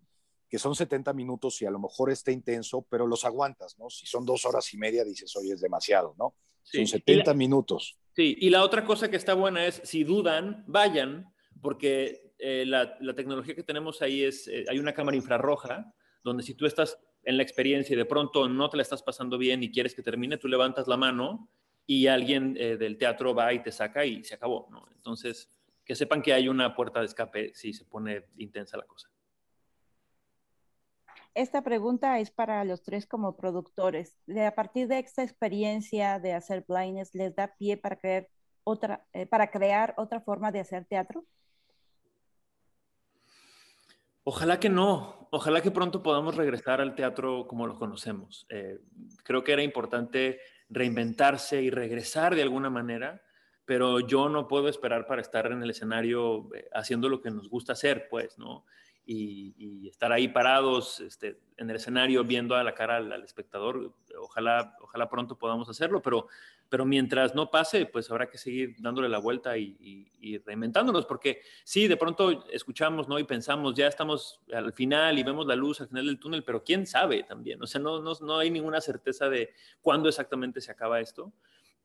que son 70 minutos y a lo mejor está intenso, pero los aguantas, ¿no? Si son dos horas y media, dices, oye, es demasiado, ¿no? Son 70 minutos. Sí, y la otra cosa que está buena es, si dudan, vayan, porque eh, la, tecnología que tenemos ahí es, eh, hay una cámara infrarroja, donde si tú estás en la experiencia y de pronto no te la estás pasando bien y quieres que termine, tú levantas la mano y alguien eh, del teatro va y te saca y se acabó. Entonces, que sepan que hay una puerta de escape si se pone intensa la cosa. Esta pregunta es para los tres como productores. De, a partir de esta experiencia de hacer blindness, ¿les da pie para crear otra, eh, para crear otra forma de hacer teatro? Ojalá que no. Ojalá que pronto podamos regresar al teatro como lo conocemos. Eh, creo que era importante reinventarse y regresar de alguna manera, pero yo no puedo esperar para estar en el escenario eh, haciendo lo que nos gusta hacer, pues, ¿no? y, estar ahí parados este, en el escenario viendo a la cara al, espectador. Ojalá, ojalá pronto podamos hacerlo, pero, pero mientras no pase, pues habrá que seguir dándole la vuelta y, reinventándonos, porque sí, de pronto escuchamos ¿no? y pensamos, ya estamos al final y vemos la luz al final del túnel, pero quién sabe también, o sea, no, no, no hay ninguna certeza de cuándo exactamente se acaba esto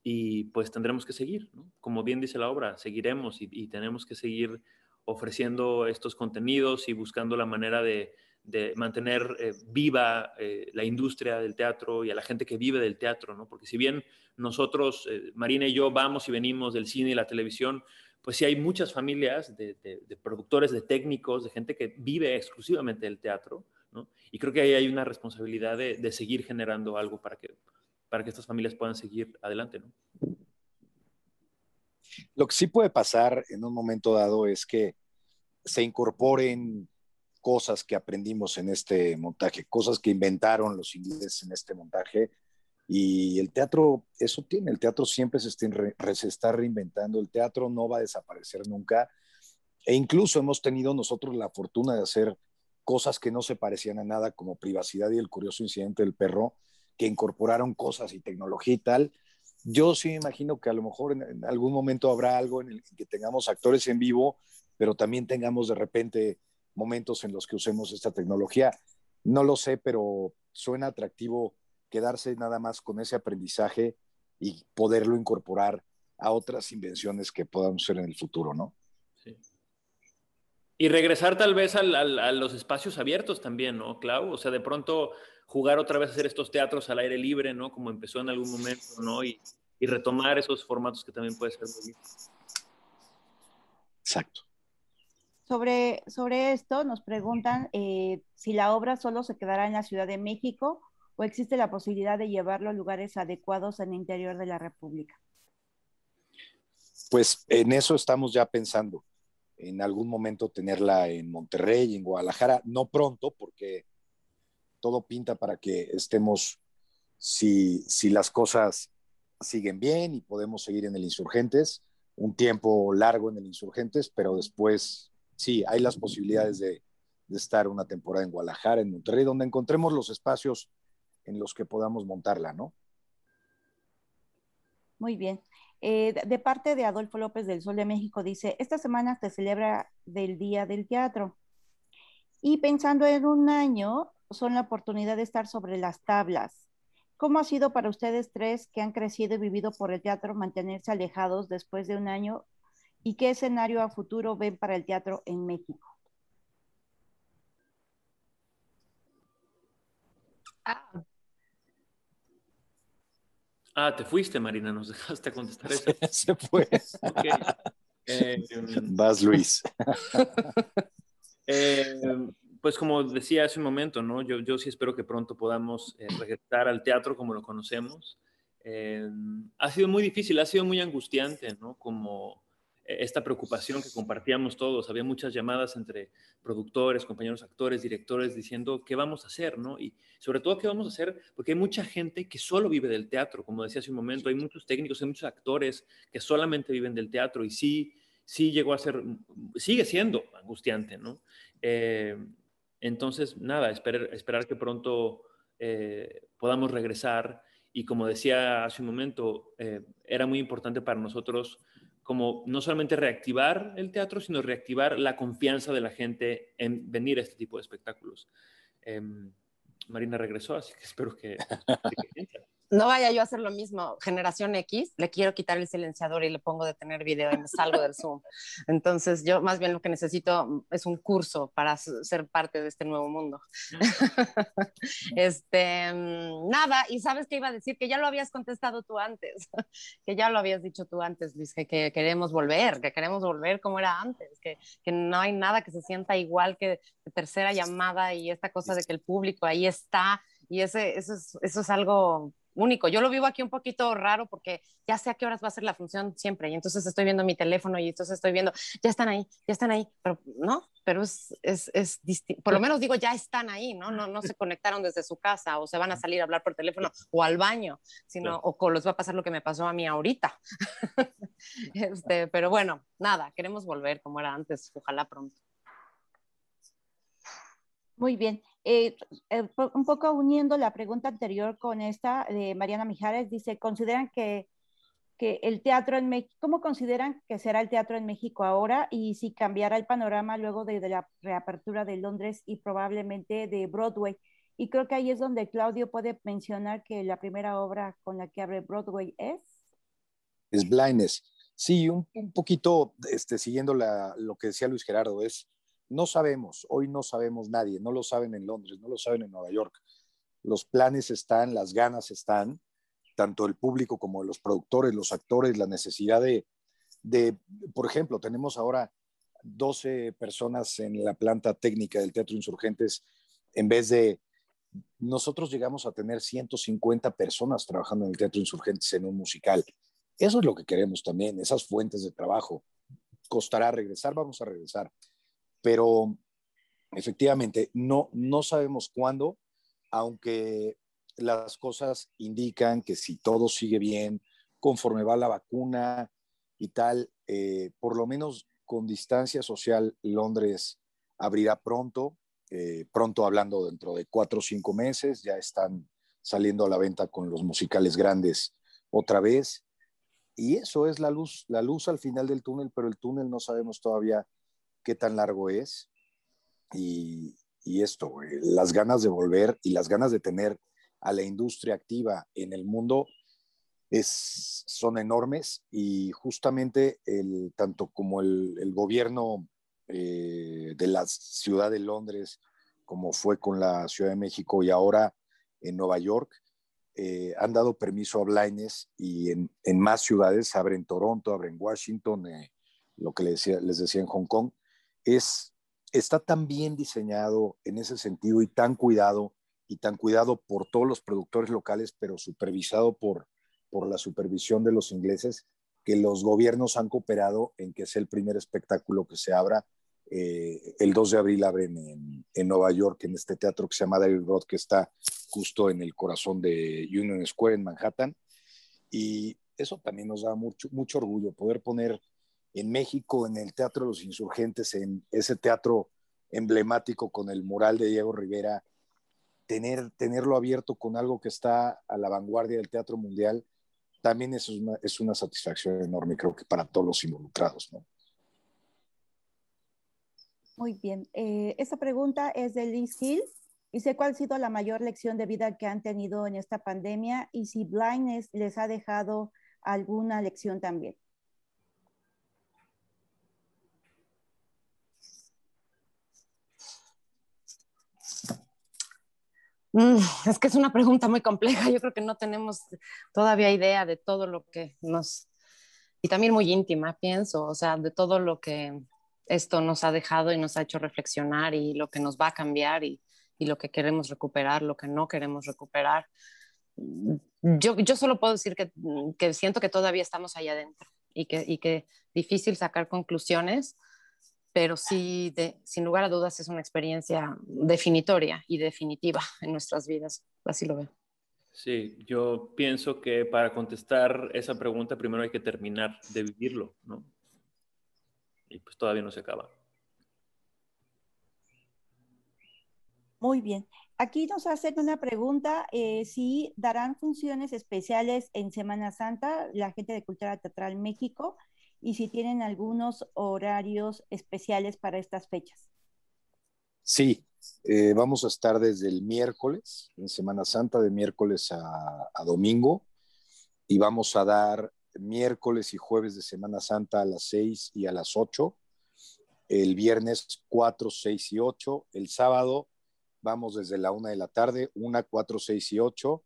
y pues tendremos que seguir. Como bien dice la obra, seguiremos y, y tenemos que seguir ofreciendo estos contenidos y buscando la manera de, mantener eh, viva eh, la industria del teatro y a la gente que vive del teatro, ¿no? Porque si bien nosotros, eh, Marina y yo, vamos y venimos del cine y la televisión, pues sí hay muchas familias de, productores, de técnicos, de gente que vive exclusivamente del teatro, ¿no? Y creo que ahí hay una responsabilidad de, seguir generando algo para que, para que estas familias puedan seguir adelante, ¿no? Lo que sí puede pasar en un momento dado es que se incorporen cosas que aprendimos en este montaje, cosas que inventaron los ingleses en este montaje. Y el teatro, eso tiene, el teatro siempre se está, reinventando, el teatro no va a desaparecer nunca. E incluso hemos tenido nosotros la fortuna de hacer cosas que no se parecían a nada, como Privacidad y el curioso incidente del perro, que incorporaron cosas y tecnología y tal, yo sí me imagino que a lo mejor en, algún momento habrá algo en el que tengamos actores en vivo, pero también tengamos de repente momentos en los que usemos esta tecnología. No lo sé, pero suena atractivo quedarse nada más con ese aprendizaje y poderlo incorporar a otras invenciones que podamos hacer en el futuro, ¿no? Sí. Y regresar tal vez a los espacios abiertos también, ¿no, Clau? O sea, de pronto jugar otra vez a hacer estos teatros al aire libre, ¿no? Como empezó en algún momento, ¿no? Y, retomar esos formatos que también puede ser muy Exacto. Sobre, sobre esto nos preguntan eh, si la obra solo se quedará en la Ciudad de México o existe la posibilidad de llevarlo a lugares adecuados en el interior de la República. Pues en eso estamos ya pensando, en algún momento tenerla en Monterrey, en Guadalajara, no pronto, porque todo pinta para que estemos, si, si las cosas siguen bien y podemos seguir en el Insurgentes, un tiempo largo en el Insurgentes, pero después sí, hay las posibilidades de, de estar una temporada en Guadalajara, en Monterrey, donde encontremos los espacios en los que podamos montarla, ¿no? Muy bien. Eh, de parte de Adolfo López del Sol de México, dice, esta semana se celebra del Día del Teatro. Y pensando en un año, son la oportunidad de estar sobre las tablas. ¿Cómo ha sido para ustedes tres que han crecido y vivido por el teatro mantenerse alejados después de un año? ¿Y qué escenario a futuro ven para el teatro en México? Ah, Ah, te fuiste, Marina, nos dejaste contestar eso. Se fue. Eh, Vas, Luis. Eh, pues como decía hace un momento, ¿no? Yo, yo sí espero que pronto podamos eh, regresar al teatro como lo conocemos. ha sido muy difícil, ha sido muy angustiante, ¿no? Como esta preocupación que compartíamos todos. Había muchas llamadas entre productores, compañeros actores, directores, diciendo qué vamos a hacer, ¿no? Y sobre todo qué vamos a hacer, porque hay mucha gente que solo vive del teatro, como decía hace un momento, hay muchos técnicos, hay muchos actores que solamente viven del teatro y sí, sí llegó a ser, sigue siendo angustiante, ¿no? Eh, entonces, nada, esperar, esperar que pronto eh, podamos regresar y como decía hace un momento, eh, era muy importante para nosotros como no solamente reactivar el teatro, sino reactivar la confianza de la gente en venir a este tipo de espectáculos. Em, Marina regresó, así que espero que... no vaya yo a hacer lo mismo. Generación X, le quiero quitar el silenciador y le pongo detener video y me salgo del Zoom. Entonces, yo más bien lo que necesito es un curso para ser parte de este nuevo mundo. este, mm, nada, y sabes que iba a decir que ya lo habías contestado tú antes, que ya lo habías dicho tú antes, Luis, que, queremos volver, que queremos volver como era antes, que, que no hay nada que se sienta igual que, tercera llamada y esta cosa de que el público ahí está y ese, eso, es, eso es algo único. Yo lo vivo aquí un poquito raro porque ya sé a qué horas va a ser la función siempre y entonces estoy viendo mi teléfono y entonces estoy viendo, ya están ahí, ya están ahí, pero no, pero es, es, es por lo menos digo, ya están ahí, ¿no? ¿no? No se conectaron desde su casa o se van a salir a hablar por teléfono o al baño, sino, o les va a pasar lo que me pasó a mí ahorita. este, pero bueno, nada, queremos volver como era antes, ojalá pronto. Muy bien. Eh, eh, un poco uniendo la pregunta anterior con esta de Mariana Mijares, dice, ¿consideran que, que el teatro en México, cómo consideran que será el teatro en México ahora y si cambiará el panorama luego de, la reapertura de Londres y probablemente de Broadway? Y creo que ahí es donde Claudio puede mencionar que la primera obra con la que abre Broadway es... Es Blindness. Sí, un, un poquito este, siguiendo lo que decía Luis Gerardo, es no sabemos, hoy no sabemos nadie, no lo saben en Londres, no lo saben en Nueva York. Los planes están, las ganas están, tanto el público como los productores, los actores, la necesidad de, de, por ejemplo, tenemos ahora 12 personas en la planta técnica del Teatro Insurgentes, en vez de, nosotros llegamos a tener 150 personas trabajando en el Teatro Insurgentes en un musical. Eso es lo que queremos también, esas fuentes de trabajo. Costará regresar, vamos a regresar pero efectivamente no, no sabemos cuándo, aunque las cosas indican que si todo sigue bien, conforme va la vacuna y tal, eh, por lo menos con distancia social, Londres abrirá pronto, eh, pronto hablando dentro de cuatro o cinco meses, ya están saliendo a la venta con los musicales grandes otra vez. Y eso es la luz, la luz al final del túnel, pero el túnel no sabemos todavía qué tan largo es. Y, esto, las ganas de volver y las ganas de tener a la industria activa en el mundo es, son enormes. Y justamente el, tanto como el, gobierno eh, de la ciudad de Londres, como fue con la Ciudad de México y ahora en Nueva York, eh, han dado permiso a blindness y en, más ciudades, abren Toronto, abren Washington, eh, lo que les decía, les decía en Hong Kong, es, está tan bien diseñado en ese sentido y tan cuidado y tan cuidado por todos los productores locales, pero supervisado por, por la supervisión de los ingleses, que los gobiernos han cooperado en que sea el primer espectáculo que se abra. Eh, el 2 de abril abren en, en, Nueva York, en este teatro que se llama David Road, que está justo en el corazón de Union Square en Manhattan. Y eso también nos da mucho, mucho orgullo, poder poner en México, en el Teatro de los Insurgentes, en ese teatro emblemático con el mural de Diego Rivera, tener, tenerlo abierto con algo que está a la vanguardia del teatro mundial, también es una, es una satisfacción enorme, creo que para todos los involucrados, ¿no? Muy bien. Eh, esta pregunta es de Liz Hill. Dice, ¿cuál ha sido la mayor lección de vida que han tenido en esta pandemia? Y si Blindness les ha dejado alguna lección también. Es que es una pregunta muy compleja. Yo creo que no tenemos todavía idea de todo lo que nos... Y también muy íntima, pienso, o sea, de todo lo que esto nos ha dejado y nos ha hecho reflexionar y lo que nos va a cambiar y, lo que queremos recuperar, lo que no queremos recuperar. Yo, yo solo puedo decir que, que siento que todavía estamos ahí adentro y que, y que difícil sacar conclusiones, pero sí, de, sin lugar a dudas, es una experiencia definitoria y definitiva en nuestras vidas. Así lo veo. Sí, yo pienso que para contestar esa pregunta primero hay que terminar de vivirlo, ¿no? y pues todavía no se acaba. Muy bien. Aquí nos hacen una pregunta, eh, si darán funciones especiales en Semana Santa, la gente de Cultura Teatral México, y si tienen algunos horarios especiales para estas fechas. Sí, eh, vamos a estar desde el miércoles, en Semana Santa, de miércoles a, a domingo, y vamos a dar miércoles y jueves de Semana Santa a las 6 y a las 8, el viernes 4, 6 y 8, el sábado vamos desde la 1 de la tarde, 1, 4, 6 y 8,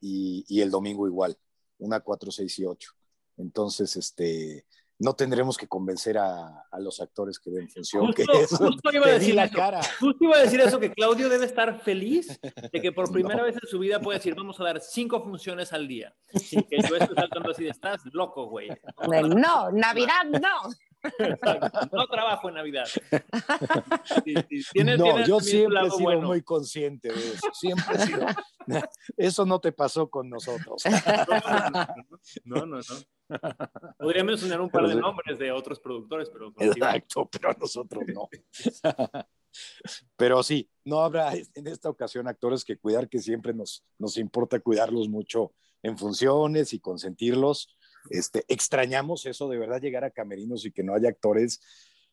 y, y el domingo igual, 1, 4, 6 y 8. Entonces, este, no tendremos que convencer a, a, los actores que ven función justo, que eso justo iba a decir la eso. cara. Justo iba a decir eso, que Claudio debe estar feliz de que por primera no. vez en su vida puede decir, vamos a dar cinco funciones al día. Sin que yo esté saltando así de, estás loco, güey. No, Navidad no. No trabajo en Navidad. Sí, sí. ¿Tienes, no, tienes yo siempre he sido bueno. muy consciente de eso. Siempre he sido. Eso no te pasó con nosotros. No, no, no. Podría mencionar un par de nombres de otros productores, pero. Exacto, pero nosotros no. Pero sí, no habrá en esta ocasión actores que cuidar, que siempre nos, nos importa cuidarlos mucho en funciones y consentirlos. Este, extrañamos eso de verdad llegar a camerinos y que no haya actores.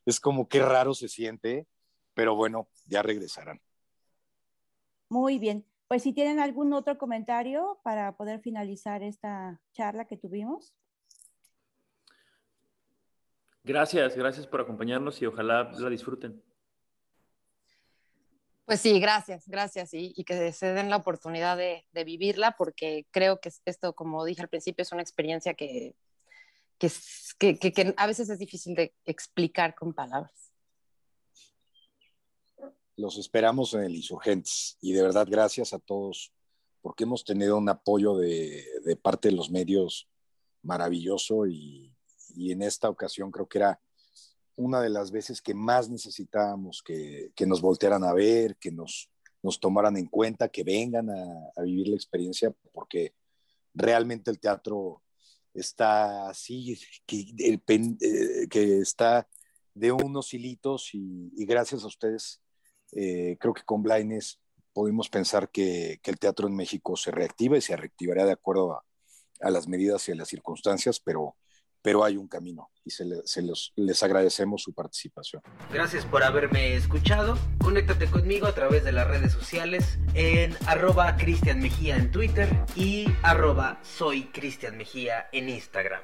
Es como que raro se siente, pero bueno, ya regresarán. Muy bien. Pues si tienen algún otro comentario para poder finalizar esta charla que tuvimos. Gracias, gracias por acompañarnos y ojalá la disfruten. Pues sí, gracias, gracias y, y que se den la oportunidad de, de, vivirla porque creo que esto, como dije al principio, es una experiencia que, que, que, que a veces es difícil de explicar con palabras. Los esperamos en el Insurgentes y de verdad gracias a todos porque hemos tenido un apoyo de, de parte de los medios maravilloso y, y en esta ocasión creo que era una de las veces que más necesitábamos que, que nos voltearan a ver, que nos, nos tomaran en cuenta, que vengan a, a, vivir la experiencia, porque realmente el teatro está así, que, el, eh, que está de unos hilitos y, y gracias a ustedes, eh, creo que con Blindness pudimos pensar que, que, el teatro en México se reactiva y se reactivará de acuerdo a, a las medidas y a las circunstancias, pero pero hay un camino y se, le, les agradecemos su participación. Gracias por haberme escuchado. Conéctate conmigo a través de las redes sociales en arroba Cristian Mejía en Twitter y arroba soy Cristian Mejía en Instagram.